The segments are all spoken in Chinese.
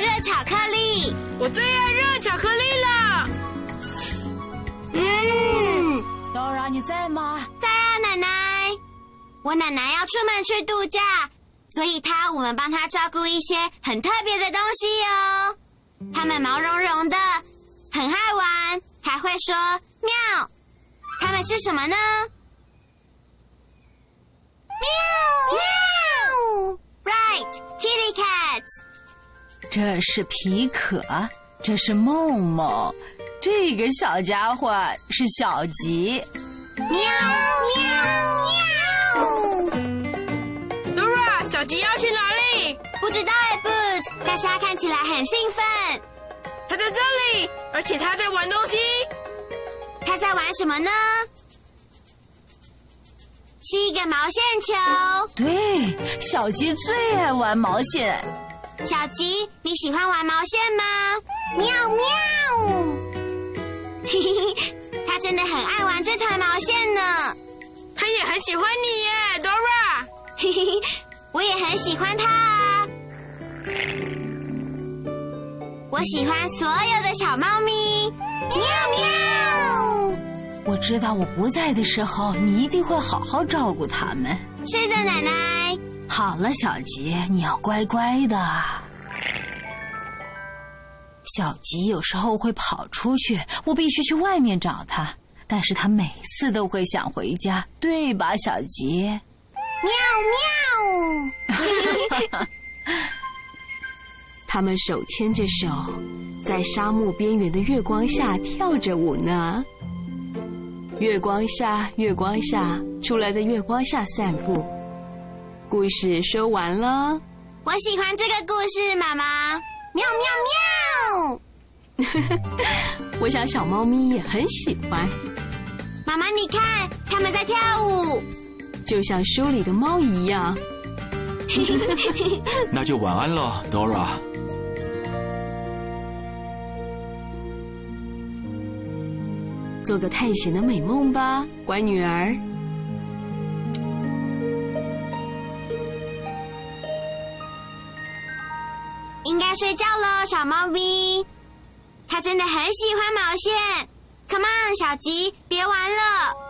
热巧克力。我最爱热巧克力了。嗯，Dora，你在吗？在啊，奶奶。我奶奶要出门去度假，所以她我们帮她照顾一些很特别的东西哦。它们毛茸茸的，很爱玩，还会说喵。它们是什么呢？这是皮可，这是梦梦，这个小家伙是小吉。喵喵喵！Dora，小吉要去哪里？不知道哎，Boots。但是他看起来很兴奋。他在这里，而且他在玩东西。他在玩什么呢？是一个毛线球。对，小吉最爱玩毛线。小吉，你喜欢玩毛线吗？喵喵！嘿嘿嘿，他真的很爱玩这团毛线呢。他也很喜欢你耶，Dora。嘿嘿，我也很喜欢他啊。我喜欢所有的小猫咪。喵喵！我知道我不在的时候，你一定会好好照顾它们。是的，奶奶。好了，小吉，你要乖乖的。小吉有时候会跑出去，我必须去外面找他。但是他每次都会想回家，对吧，小吉？喵喵！他们手牵着手，在沙漠边缘的月光下跳着舞呢。月光下，月光下，出来在月光下散步。故事说完了。我喜欢这个故事，妈妈。喵喵喵！我想小猫咪也很喜欢。妈妈，你看，它们在跳舞，就像书里的猫一样。那就晚安了，Dora。做个探险的美梦吧，乖女儿。应该睡觉了，小猫咪。它真的很喜欢毛线。Come on，小吉，别玩了。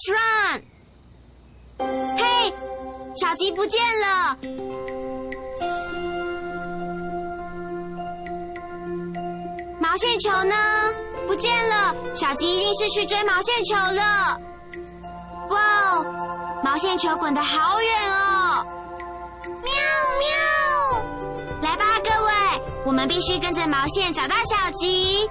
？What's wrong？嘿，小鸡不见了。毛线球呢？不见了。小鸡一定是去追毛线球了。哇哦，毛线球滚得好远哦！喵喵！来吧，各位，我们必须跟着毛线找到小鸡。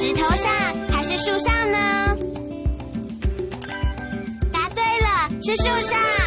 石头上还是树上呢？答对了，是树上。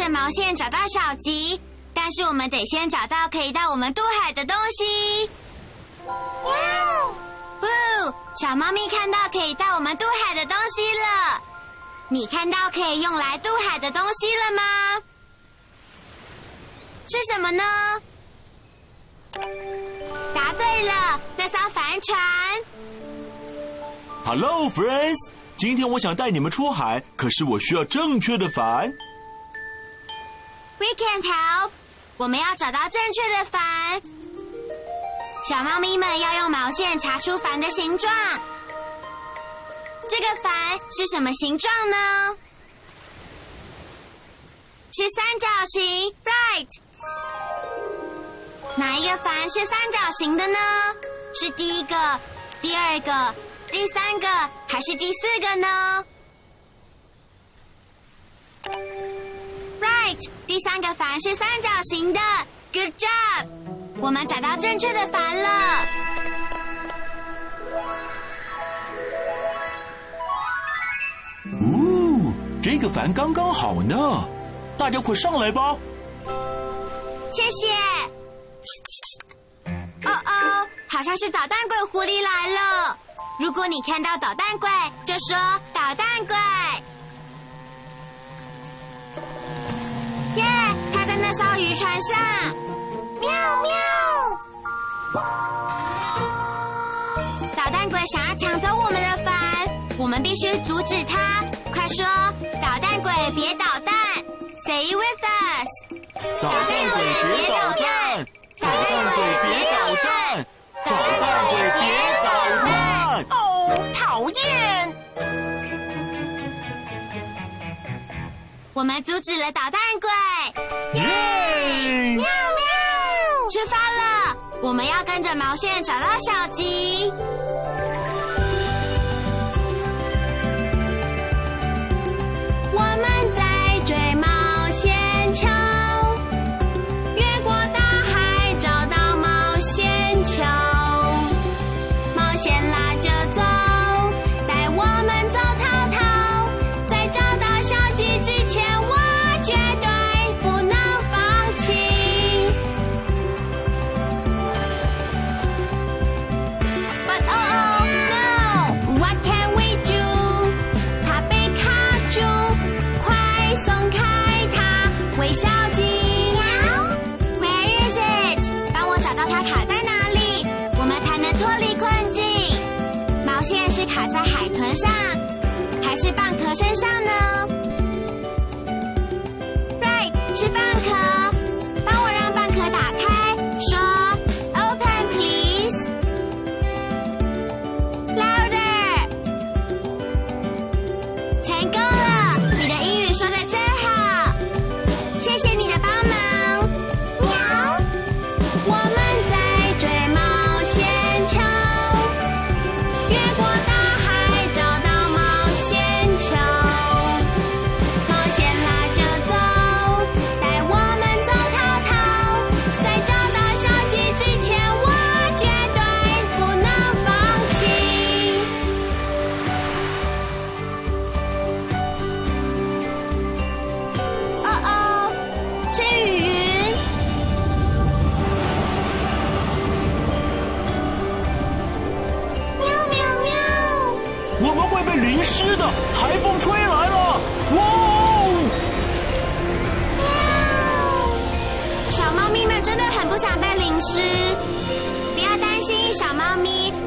着毛线找到小吉，但是我们得先找到可以带我们渡海的东西。小猫咪看到可以带我们渡海的东西了。你看到可以用来渡海的东西了吗？是什么呢？答对了，那艘帆船。Hello, friends！今天我想带你们出海，可是我需要正确的帆。We can't help。我们要找到正确的帆。小猫咪们要用毛线查出帆的形状。这个帆是什么形状呢？是三角形，right？哪一个帆是三角形的呢？是第一个、第二个、第三个，还是第四个呢？Right，第三个帆是三角形的。Good job，我们找到正确的帆了。呜，这个帆刚刚好呢，大家快上来吧。谢谢。哦哦，好像是捣蛋鬼狐狸来了。如果你看到捣蛋鬼，就说捣蛋鬼。在那艘渔船上。喵喵。捣蛋鬼想要抢走我们的帆，我们必须阻止他。快说，捣蛋鬼别捣蛋！Say with us。捣蛋鬼别捣蛋！捣蛋鬼别捣蛋！捣蛋鬼别捣蛋！哦，讨厌！我们阻止了捣蛋鬼，耶！喵喵！出发了，我们要跟着毛线找到小吉。我身上呢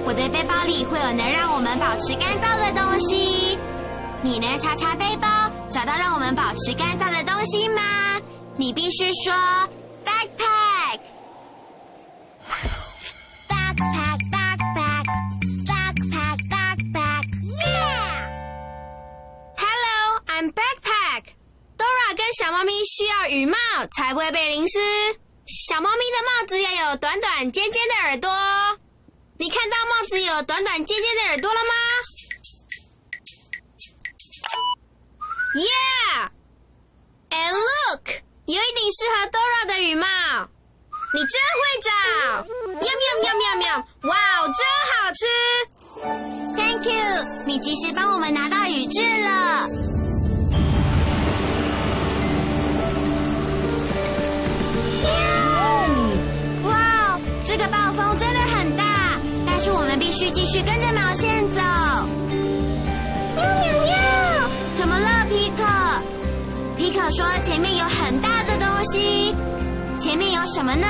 我的背包里会有能让我们保持干燥的东西。你能查查背包，找到让我们保持干燥的东西吗？你必须说 backpack。backpack backpack backpack backpack Hello，I'm backpack。Dora 跟小猫咪需要雨帽才不会被淋湿。小猫咪的帽子要有短短尖尖的耳朵。你看到帽子有短短尖尖的耳朵了吗？Yeah！And look，有一顶适合 Dora 的羽帽。你真会找！喵喵喵喵喵！哇哦，真好吃！Thank you，你及时帮我们拿到雨具了。哇哦，这个暴风真，须继续跟着毛线走。喵喵喵！怎么了，皮克？皮克说前面有很大的东西。前面有什么呢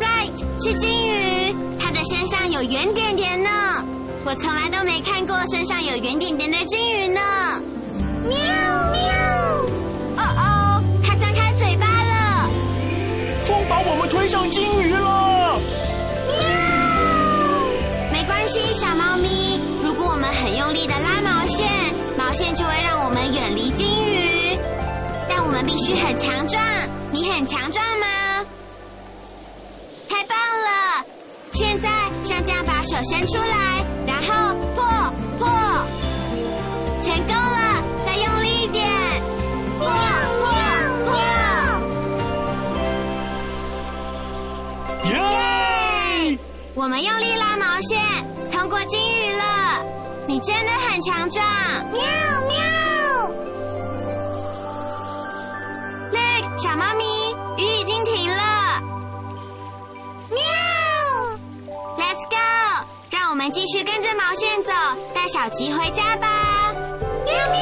？Right，是金鱼，它的身上有圆点点呢。我从来都没看过身上有圆点点的金鱼呢。喵喵！哦哦，它张开嘴巴了。风把我们推上金鱼了。小猫咪。如果我们很用力的拉毛线，毛线就会让我们远离金鱼。但我们必须很强壮，你很强壮吗？太棒了！现在像这样把手伸出来，然后破破，成功了！再用力一点，破破破！耶！我们用力拉毛线，通过金鱼了。你真的很强壮，喵喵！Look，。小猫咪，雨已经停了。喵，Let's go，让我们继续跟着毛线走，带小吉回家吧。喵喵，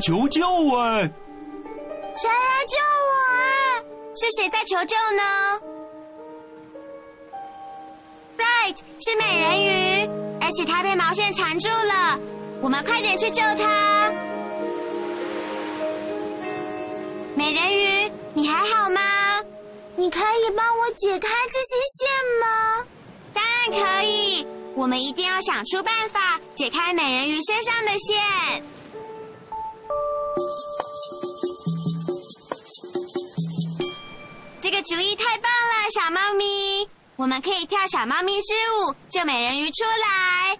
求救啊！谁来救我啊？是谁在求救呢？Right，是美人鱼，而且它被毛线缠住了。我们快点去救它。美人鱼，你还好吗？你可以帮我解开这些线吗？当然可以，我们一定要想出办法解开美人鱼身上的线。这个主意太棒了，小猫咪！我们可以跳小猫咪之舞，救美人鱼出来。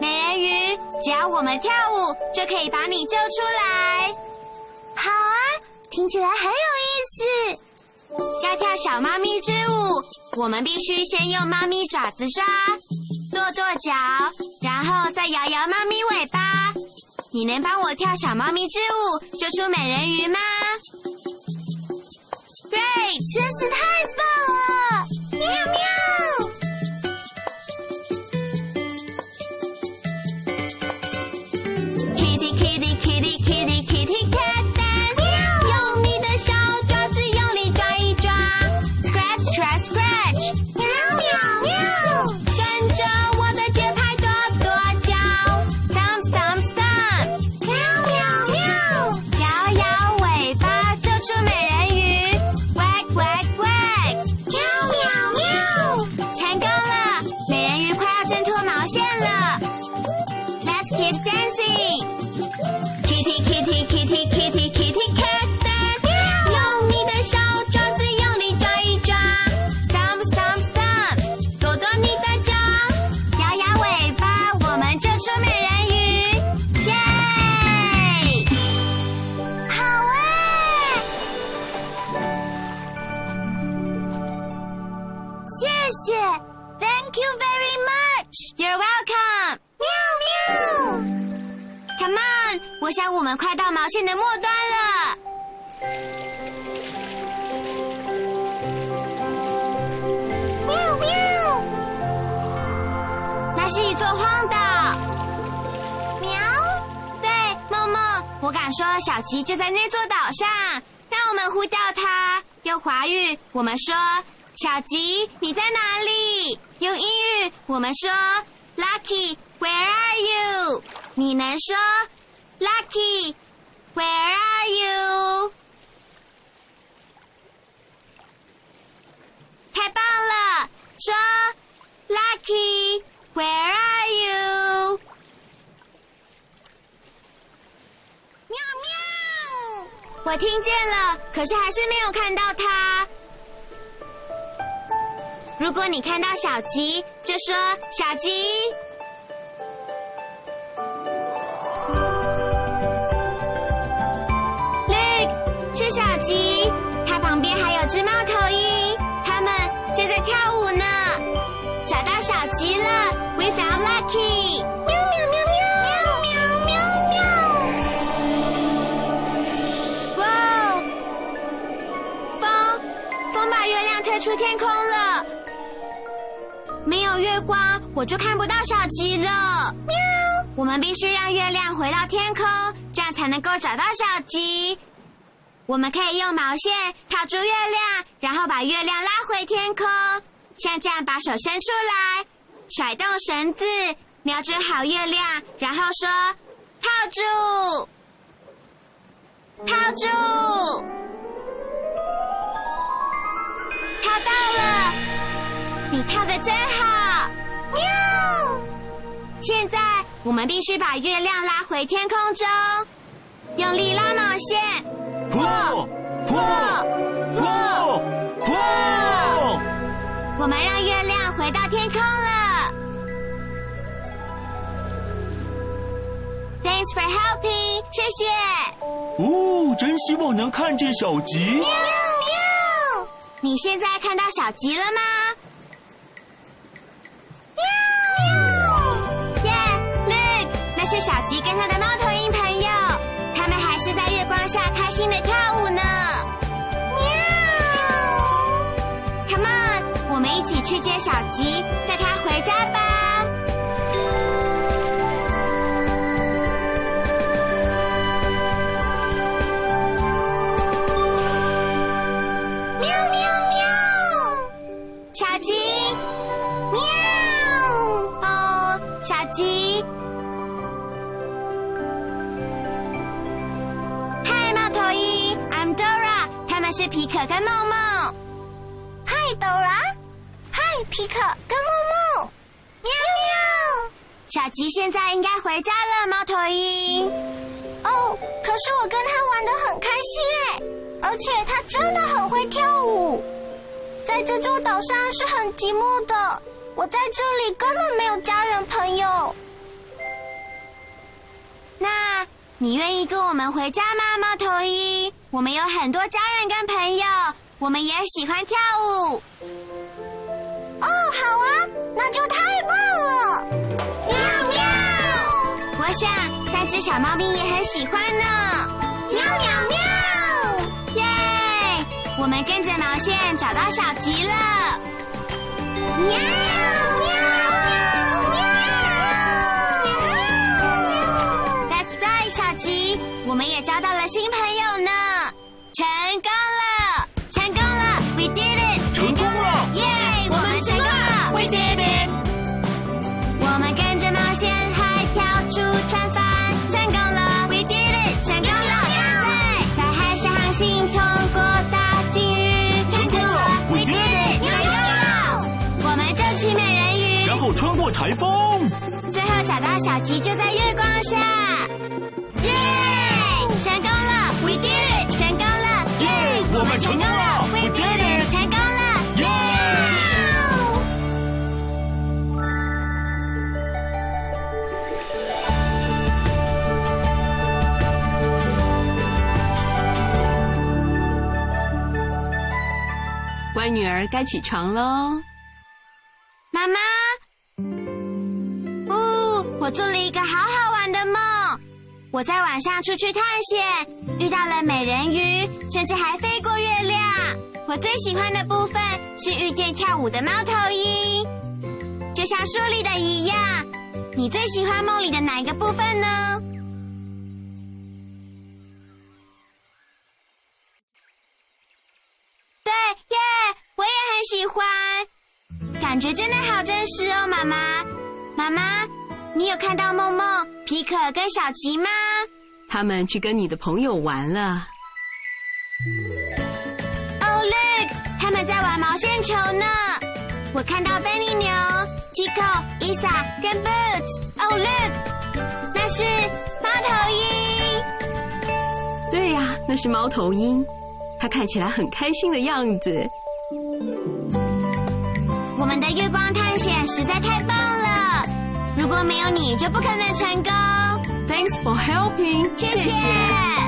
美人鱼，只要我们跳舞，就可以把你救出来。好啊，听起来很有意思。要跳小猫咪之舞，我们必须先用猫咪爪子抓，跺跺脚，然后再摇摇猫咪尾巴。你能帮我跳小猫咪之舞，救出美人鱼吗？Great，真是太棒了！you very much. You're welcome. 喵喵。Come on，我想我们快到毛线的末端了。喵喵。那是一座荒岛。喵。对，梦梦，我敢说小琪就在那座岛上。让我们呼叫他，用华语我们说。小吉，你在哪里？”用英语我们说：“Lucky，where are you？” 你能说 “Lucky，where are you？” 太棒了！说 “Lucky，where are you？” 喵喵，我听见了，可是还是没有看到它。如果你看到小吉，就说“小吉”。Look，是小吉，它旁边还有只猫头鹰，它们正在跳舞呢。找到小吉了，We found Lucky！喵喵喵喵喵喵喵喵！哇哦，风，风把月亮推出天空了。月光，我就看不到小鸡了。喵！我们必须让月亮回到天空，这样才能够找到小鸡。我们可以用毛线套住月亮，然后把月亮拉回天空，像这样把手伸出来，甩动绳子，瞄准好月亮，然后说套住，套住，套到了。你跳的真好，喵！现在我们必须把月亮拉回天空中，用力拉毛线，破破破破！我们让月亮回到天空了。Thanks for helping，谢谢。哦，真希望能看见小吉。喵喵！你现在看到小吉了吗？去接小吉，带他回家吧。喵喵喵，小吉，喵。哦，小吉。嗨，猫头鹰，I'm Dora，他们是皮可跟梦现在应该回家了，猫头鹰。哦，可是我跟他玩的很开心哎，而且他真的很会跳舞。在这座岛上是很寂寞的，我在这里根本没有家人朋友。那你愿意跟我们回家吗，猫头鹰？我们有很多家人跟朋友，我们也喜欢跳舞。哦，好啊，那就太只小猫咪也很喜欢呢。喵喵喵，耶！我们跟着毛线找到小吉了。喵喵台风。最后找到小吉就在月光下，耶！成功了，We did it！成功了，耶！我们成功了，We did it！成功了，耶！乖女儿该起床喽。我做了一个好好玩的梦。我在晚上出去探险，遇到了美人鱼，甚至还飞过月亮。我最喜欢的部分是遇见跳舞的猫头鹰，就像书里的一样。你最喜欢梦里的哪一个部分呢？对耶，我也很喜欢，感觉真的好真实哦，妈妈。妈妈，你有看到梦梦、皮可跟小吉吗？他们去跟你的朋友玩了。哦，look，他们在玩毛线球呢。我看到 Benny 牛、Tico、Isa 跟 Boots。哦，look，那是猫头鹰。对呀，那是猫头鹰，它看起来很开心的样子。我们的月光探险实在太棒了，如果没有你就不可能成功。Thanks for helping，谢谢。